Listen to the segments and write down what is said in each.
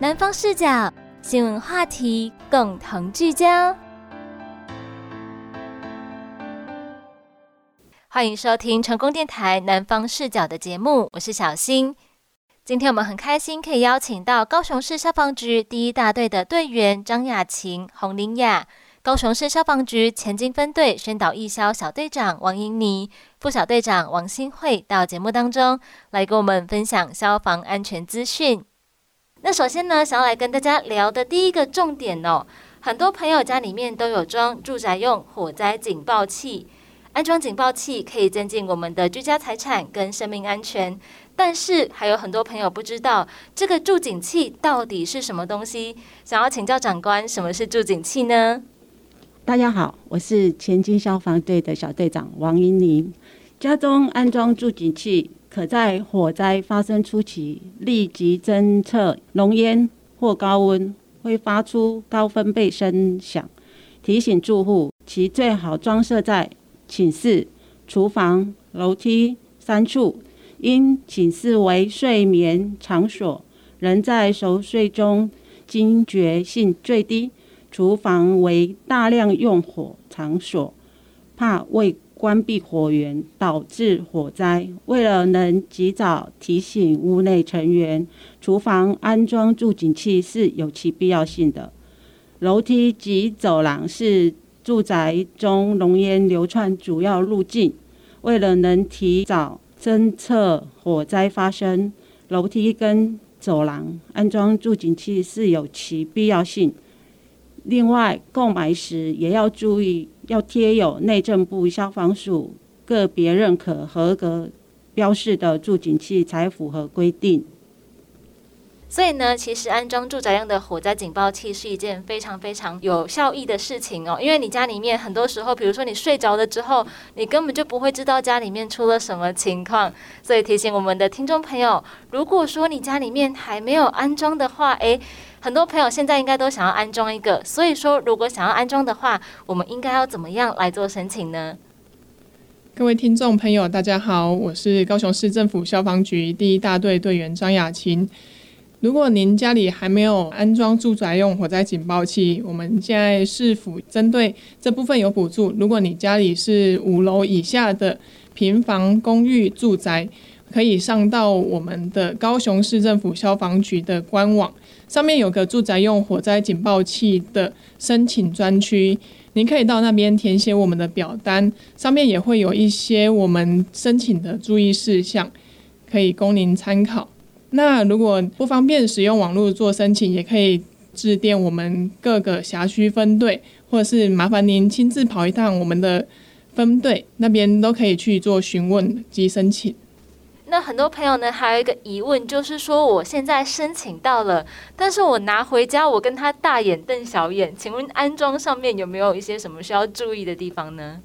南方视角新闻话题共同聚焦，欢迎收听成功电台南方视角的节目，我是小新。今天我们很开心可以邀请到高雄市消防局第一大队的队员张雅琴、洪玲雅，高雄市消防局前进分队宣导义消小队长王英妮、副小队长王新慧到节目当中来跟我们分享消防安全资讯。那首先呢，想要来跟大家聊的第一个重点哦，很多朋友家里面都有装住宅用火灾警报器，安装警报器可以增进我们的居家财产跟生命安全。但是还有很多朋友不知道这个助警器到底是什么东西，想要请教长官，什么是助警器呢？大家好，我是前进消防队的小队长王英玲，家中安装助警器。可在火灾发生初期立即侦测浓烟或高温，会发出高分贝声响，提醒住户。其最好装设在寝室、厨房、楼梯三处。因寝室为睡眠场所，人在熟睡中惊觉性最低；厨房为大量用火场所，怕未。关闭火源导致火灾，为了能及早提醒屋内成员，厨房安装助警器是有其必要性的。楼梯及走廊是住宅中浓烟流窜主要路径，为了能提早侦测火灾发生，楼梯跟走廊安装助警器是有其必要性。另外，购买时也要注意，要贴有内政部消防署个别认可合格标示的助警器才符合规定。所以呢，其实安装住宅用的火灾警报器是一件非常非常有效益的事情哦。因为你家里面很多时候，比如说你睡着了之后，你根本就不会知道家里面出了什么情况。所以提醒我们的听众朋友，如果说你家里面还没有安装的话，诶。很多朋友现在应该都想要安装一个，所以说如果想要安装的话，我们应该要怎么样来做申请呢？各位听众朋友，大家好，我是高雄市政府消防局第一大队队员张雅琴。如果您家里还没有安装住宅用火灾警报器，我们现在市府针对这部分有补助。如果你家里是五楼以下的平房公寓住宅，可以上到我们的高雄市政府消防局的官网。上面有个住宅用火灾警报器的申请专区，您可以到那边填写我们的表单，上面也会有一些我们申请的注意事项，可以供您参考。那如果不方便使用网络做申请，也可以致电我们各个辖区分队，或者是麻烦您亲自跑一趟我们的分队，那边都可以去做询问及申请。那很多朋友呢，还有一个疑问，就是说我现在申请到了，但是我拿回家，我跟他大眼瞪小眼，请问安装上面有没有一些什么需要注意的地方呢？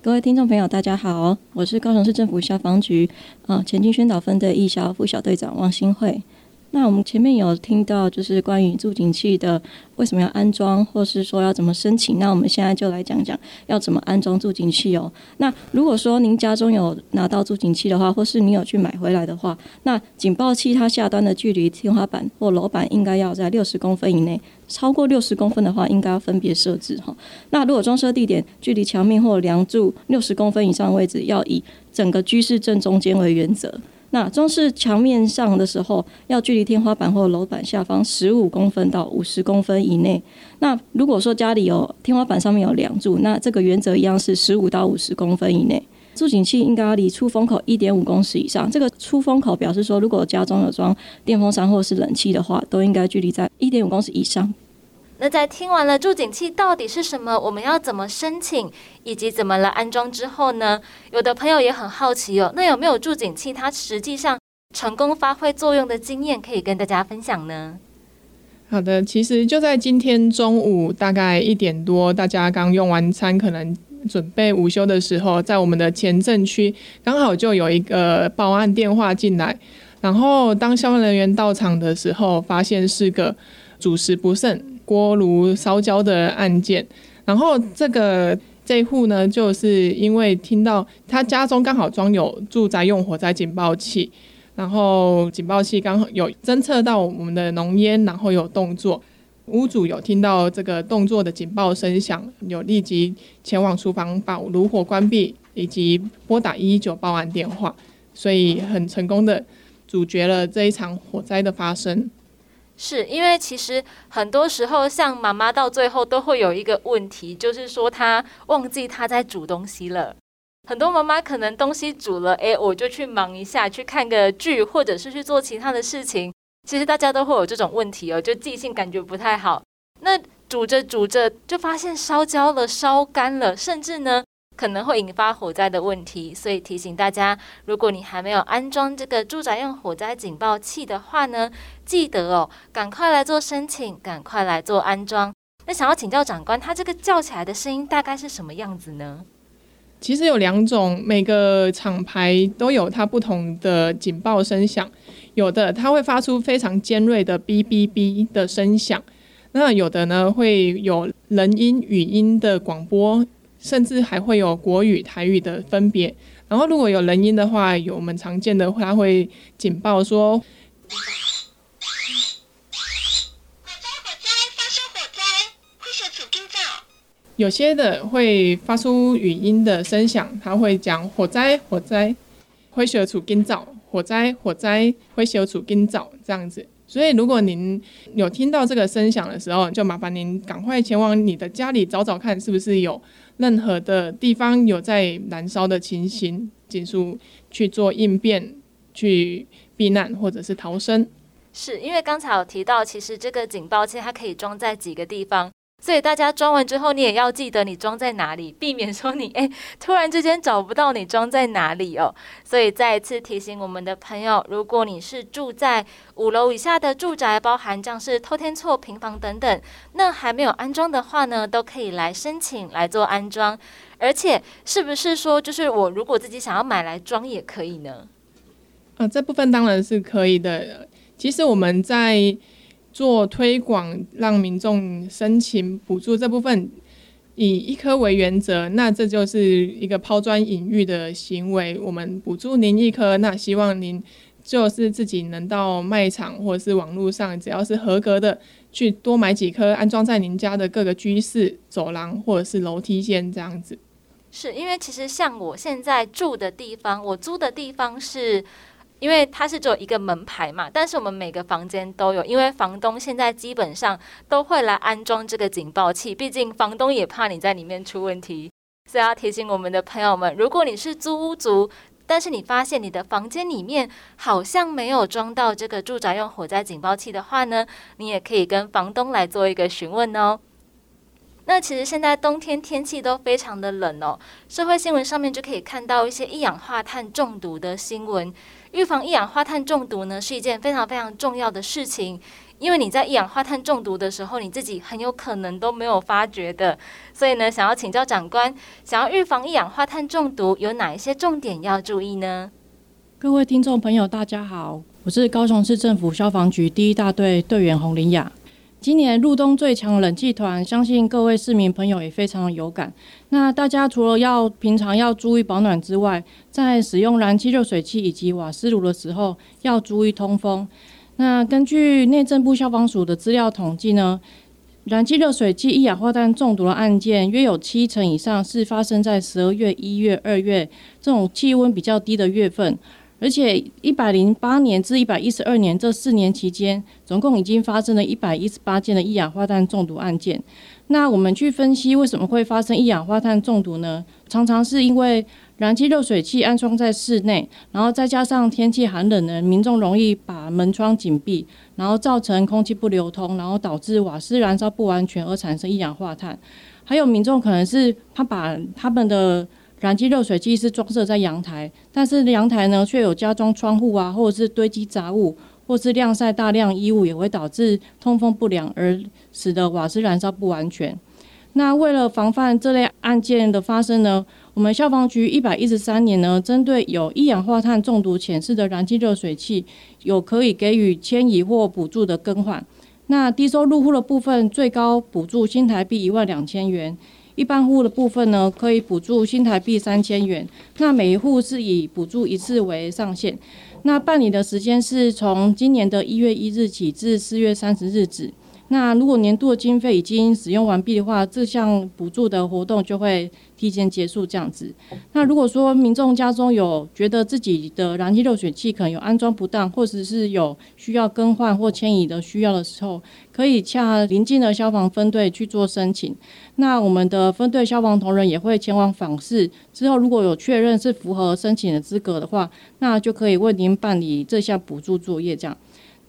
各位听众朋友，大家好，我是高雄市政府消防局啊前进宣导分队一消副小队长王新慧。那我们前面有听到，就是关于助警器的为什么要安装，或是说要怎么申请。那我们现在就来讲讲要怎么安装助警器哦。那如果说您家中有拿到助警器的话，或是你有去买回来的话，那警报器它下端的距离天花板或楼板应该要在六十公分以内，超过六十公分的话，应该要分别设置哈。那如果装设地点距离墙面或梁柱六十公分以上位置，要以整个居室正中间为原则。那装饰墙面上的时候，要距离天花板或楼板下方十五公分到五十公分以内。那如果说家里有天花板上面有梁柱，那这个原则一样是十五到五十公分以内。助警器应该要离出风口一点五公尺以上。这个出风口表示说，如果家中有装电风扇或是冷气的话，都应该距离在一点五公尺以上。那在听完了助警器到底是什么，我们要怎么申请，以及怎么来安装之后呢？有的朋友也很好奇哦，那有没有助警器它实际上成功发挥作用的经验可以跟大家分享呢？好的，其实就在今天中午大概一点多，大家刚用完餐，可能准备午休的时候，在我们的前镇区刚好就有一个报案电话进来，然后当消防人员到场的时候，发现是个主食不慎、锅炉烧焦的案件，然后这个这户呢，就是因为听到他家中刚好装有住宅用火灾警报器。然后警报器刚好有侦测到我们的浓烟，然后有动作，屋主有听到这个动作的警报声响，有立即前往厨房把炉火关闭，以及拨打一一九报案电话，所以很成功的阻绝了这一场火灾的发生。是因为其实很多时候，像妈妈到最后都会有一个问题，就是说她忘记她在煮东西了。很多妈妈可能东西煮了，诶，我就去忙一下，去看个剧，或者是去做其他的事情。其实大家都会有这种问题哦，就记性感觉不太好。那煮着煮着就发现烧焦了、烧干了，甚至呢可能会引发火灾的问题。所以提醒大家，如果你还没有安装这个住宅用火灾警报器的话呢，记得哦，赶快来做申请，赶快来做安装。那想要请教长官，它这个叫起来的声音大概是什么样子呢？其实有两种，每个厂牌都有它不同的警报声响。有的它会发出非常尖锐的哔哔哔的声响，那有的呢会有人音、语音的广播，甚至还会有国语、台语的分别。然后如果有人音的话，有我们常见的话会警报说。火灾，火灾，发生火灾，会消除警兆有些的会发出语音的声响，它会讲火灾火灾，灰雪处更早，火灾火灾，灰雪处更早这样子。所以如果您有听到这个声响的时候，就麻烦您赶快前往你的家里找找看，是不是有任何的地方有在燃烧的情形，迅速去做应变，去避难或者是逃生。是因为刚才有提到，其实这个警报器它可以装在几个地方。所以大家装完之后，你也要记得你装在哪里，避免说你 哎突然之间找不到你装在哪里哦。所以再一次提醒我们的朋友，如果你是住在五楼以下的住宅，包含像是偷天错平房等等，那还没有安装的话呢，都可以来申请来做安装。而且是不是说，就是我如果自己想要买来装也可以呢？啊，这部分当然是可以的。其实我们在。做推广，让民众申请补助这部分，以一颗为原则，那这就是一个抛砖引玉的行为。我们补助您一颗，那希望您就是自己能到卖场或者是网络上，只要是合格的，去多买几颗，安装在您家的各个居室、走廊或者是楼梯间这样子。是因为其实像我现在住的地方，我租的地方是。因为它是只有一个门牌嘛，但是我们每个房间都有，因为房东现在基本上都会来安装这个警报器，毕竟房东也怕你在里面出问题，所以要提醒我们的朋友们，如果你是租屋族，但是你发现你的房间里面好像没有装到这个住宅用火灾警报器的话呢，你也可以跟房东来做一个询问哦。那其实现在冬天天气都非常的冷哦，社会新闻上面就可以看到一些一氧化碳中毒的新闻。预防一氧化碳中毒呢，是一件非常非常重要的事情，因为你在一氧化碳中毒的时候，你自己很有可能都没有发觉的。所以呢，想要请教长官，想要预防一氧化碳中毒，有哪一些重点要注意呢？各位听众朋友，大家好，我是高雄市政府消防局第一大队队员洪林雅。今年入冬最强冷气团，相信各位市民朋友也非常有感。那大家除了要平常要注意保暖之外，在使用燃气热水器以及瓦斯炉的时候，要注意通风。那根据内政部消防署的资料统计呢，燃气热水器一氧化碳中毒的案件，约有七成以上是发生在十二月、一月、二月这种气温比较低的月份。而且，一百零八年至一百一十二年这四年期间，总共已经发生了一百一十八件的一氧化碳中毒案件。那我们去分析为什么会发生一氧化碳中毒呢？常常是因为燃气热水器安装在室内，然后再加上天气寒冷呢，民众容易把门窗紧闭，然后造成空气不流通，然后导致瓦斯燃烧不完全而产生一氧化碳。还有民众可能是他把他们的燃气热水器是装设在阳台，但是阳台呢却有加装窗户啊，或者是堆积杂物，或是晾晒大量衣物，也会导致通风不良，而使得瓦斯燃烧不完全。那为了防范这类案件的发生呢，我们消防局一百一十三年呢，针对有一氧化碳中毒显示的燃气热水器，有可以给予迁移或补助的更换。那低收入户的部分，最高补助新台币一万两千元；一般户的部分呢，可以补助新台币三千元。那每一户是以补助一次为上限。那办理的时间是从今年的一月一日起至四月三十日止。那如果年度的经费已经使用完毕的话，这项补助的活动就会提前结束这样子。那如果说民众家中有觉得自己的燃气热水器可能有安装不当，或者是有需要更换或迁移的需要的时候，可以洽邻近的消防分队去做申请。那我们的分队消防同仁也会前往访视，之后如果有确认是符合申请的资格的话，那就可以为您办理这项补助作业这样。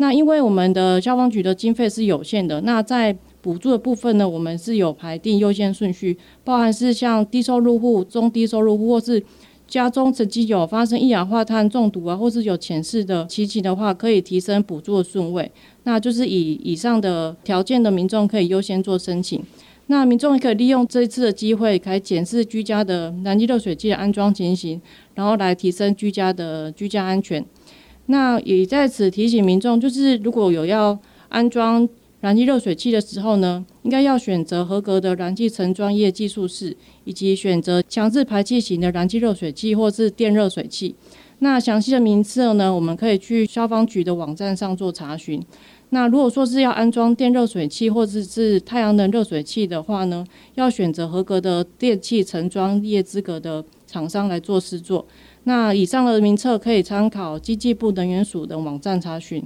那因为我们的消防局的经费是有限的，那在补助的部分呢，我们是有排定优先顺序，包含是像低收入户、中低收入户，或是家中曾经有发生一氧化碳中毒啊，或是有前世的情形的话，可以提升补助的顺位。那就是以以上的条件的民众可以优先做申请。那民众也可以利用这一次的机会，可以检视居家的燃气热水器的安装情形，然后来提升居家的居家安全。那也在此提醒民众，就是如果有要安装燃气热水器的时候呢，应该要选择合格的燃气层专业技术室，以及选择强制排气型的燃气热水器或是电热水器。那详细的名册呢，我们可以去消防局的网站上做查询。那如果说是要安装电热水器或者是太阳能热水器的话呢，要选择合格的电气层专业资格的厂商来做试做。那以上的名册可以参考经济部能源署的网站查询。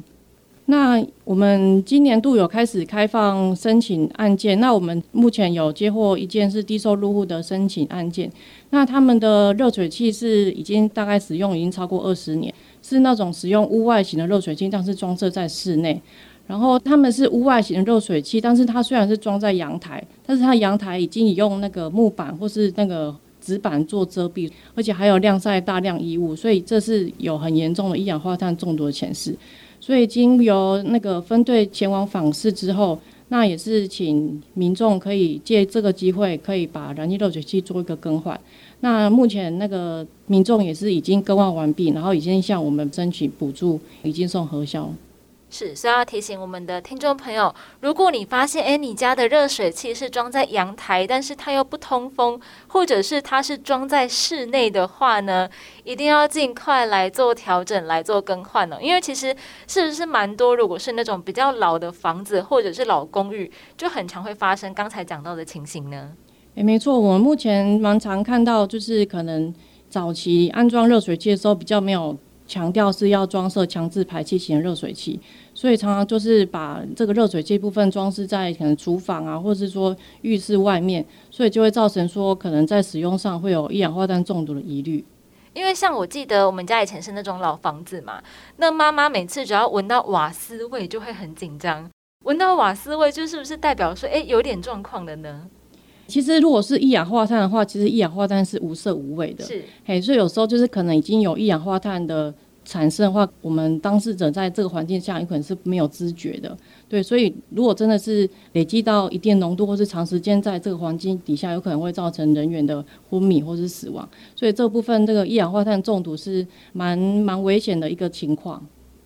那我们今年度有开始开放申请案件，那我们目前有接获一件是低收入户的申请案件。那他们的热水器是已经大概使用已经超过二十年，是那种使用屋外型的热水器，但是装设在室内。然后他们是屋外型的热水器，但是它虽然是装在阳台，但是它阳台已经用那个木板或是那个。纸板做遮蔽，而且还有晾晒大量衣物，所以这是有很严重的一氧化碳中毒的前示。所以经由那个分队前往访视之后，那也是请民众可以借这个机会，可以把燃气热水器做一个更换。那目前那个民众也是已经更换完毕，然后已经向我们争取补助，已经送核销。是，所以要提醒我们的听众朋友，如果你发现，哎，你家的热水器是装在阳台，但是它又不通风，或者是它是装在室内的话呢，一定要尽快来做调整，来做更换呢。因为其实是不是蛮多，如果是那种比较老的房子或者是老公寓，就很常会发生刚才讲到的情形呢。诶，没错，我们目前蛮常看到，就是可能早期安装热水器的时候，比较没有强调是要装设强制排气型热水器。所以常常就是把这个热水器部分装饰在可能厨房啊，或者是说浴室外面，所以就会造成说可能在使用上会有一氧化碳中毒的疑虑。因为像我记得我们家以前是那种老房子嘛，那妈妈每次只要闻到瓦斯味就会很紧张，闻到瓦斯味就是不是代表说哎有点状况的呢？其实如果是一氧化碳的话，其实一氧化碳是无色无味的，是，嘿，所以有时候就是可能已经有一氧化碳的。产生的话，我们当事者在这个环境下有可能是没有知觉的，对，所以如果真的是累积到一定浓度，或是长时间在这个环境底下，有可能会造成人员的昏迷或是死亡，所以这部分这个一氧化碳中毒是蛮蛮危险的一个情况。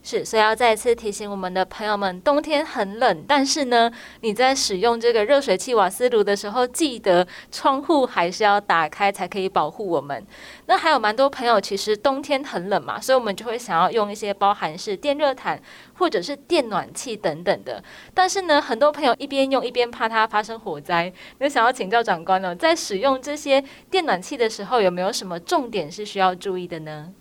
是，所以要再次提醒我们的朋友们，冬天很冷，但是呢，你在使用这个热水器瓦斯炉的时候，记得窗户还是要打开，才可以保护我们。那还有蛮多朋友，其实冬天很冷嘛，所以我们就会想要用一些包含是电热毯或者是电暖气等等的。但是呢，很多朋友一边用一边怕它发生火灾，那想要请教长官呢，在使用这些电暖气的时候，有没有什么重点是需要注意的呢？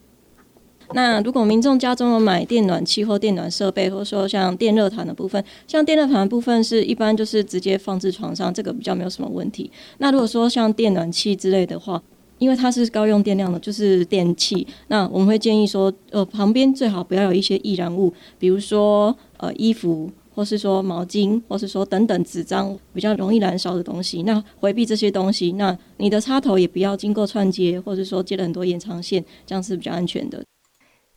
那如果民众家中有买电暖气或电暖设备，或者说像电热毯的部分，像电热毯的部分是一般就是直接放置床上，这个比较没有什么问题。那如果说像电暖气之类的话，因为它是高用电量的，就是电器，那我们会建议说，呃，旁边最好不要有一些易燃物，比如说呃衣服，或是说毛巾，或是说等等纸张比较容易燃烧的东西。那回避这些东西，那你的插头也不要经过串接，或者说接了很多延长线，这样是比较安全的。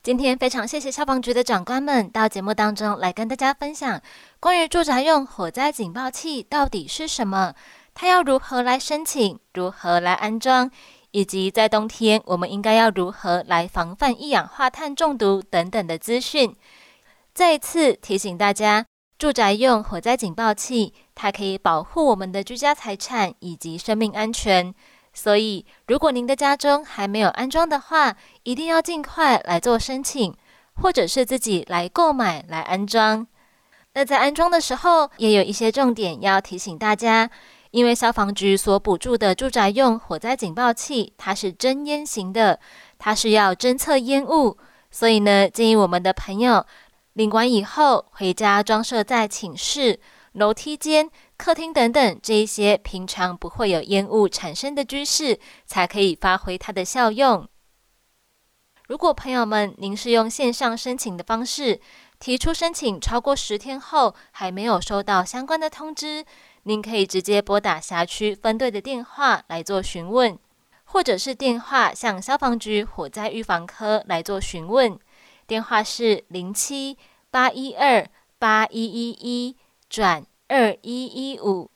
今天非常谢谢消防局的长官们到节目当中来跟大家分享关于住宅用火灾警报器到底是什么，它要如何来申请，如何来安装，以及在冬天我们应该要如何来防范一氧化碳中毒等等的资讯。再一次提醒大家，住宅用火灾警报器，它可以保护我们的居家财产以及生命安全。所以，如果您的家中还没有安装的话，一定要尽快来做申请，或者是自己来购买来安装。那在安装的时候，也有一些重点要提醒大家，因为消防局所补助的住宅用火灾警报器，它是侦烟型的，它是要侦测烟雾，所以呢，建议我们的朋友领完以后回家装设在寝室、楼梯间。客厅等等，这一些平常不会有烟雾产生的居室，才可以发挥它的效用。如果朋友们您是用线上申请的方式提出申请，超过十天后还没有收到相关的通知，您可以直接拨打辖区分队的电话来做询问，或者是电话向消防局火灾预防科来做询问，电话是零七八一二八一一一转。二一一五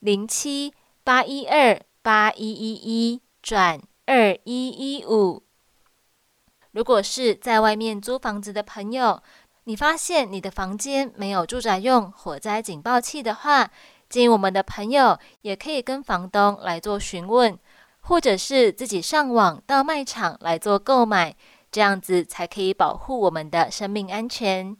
零七八一二八一一一转二一一五。如果是在外面租房子的朋友，你发现你的房间没有住宅用火灾警报器的话，建议我们的朋友也可以跟房东来做询问，或者是自己上网到卖场来做购买，这样子才可以保护我们的生命安全。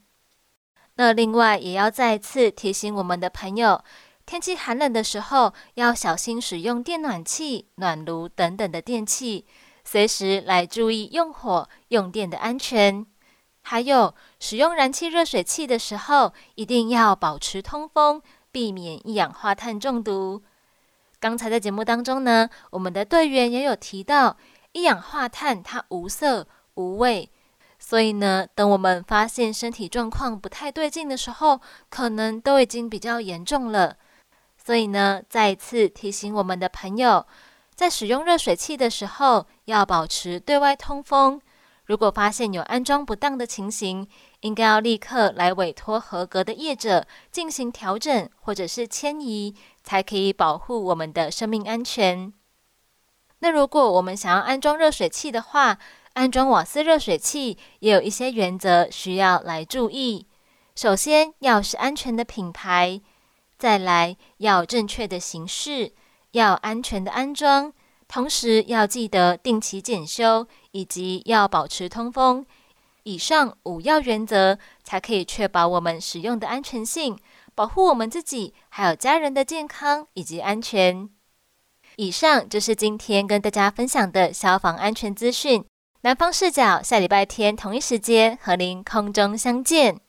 那另外也要再次提醒我们的朋友，天气寒冷的时候要小心使用电暖器、暖炉等等的电器，随时来注意用火用电的安全。还有使用燃气热水器的时候，一定要保持通风，避免一氧化碳中毒。刚才在节目当中呢，我们的队员也有提到，一氧化碳它无色无味。所以呢，等我们发现身体状况不太对劲的时候，可能都已经比较严重了。所以呢，再一次提醒我们的朋友，在使用热水器的时候，要保持对外通风。如果发现有安装不当的情形，应该要立刻来委托合格的业者进行调整或者是迁移，才可以保护我们的生命安全。那如果我们想要安装热水器的话，安装瓦斯热水器也有一些原则需要来注意。首先要是安全的品牌，再来要正确的形式，要安全的安装，同时要记得定期检修，以及要保持通风。以上五要原则，才可以确保我们使用的安全性，保护我们自己还有家人的健康以及安全。以上就是今天跟大家分享的消防安全资讯。南方视角，下礼拜天同一时间和您空中相见。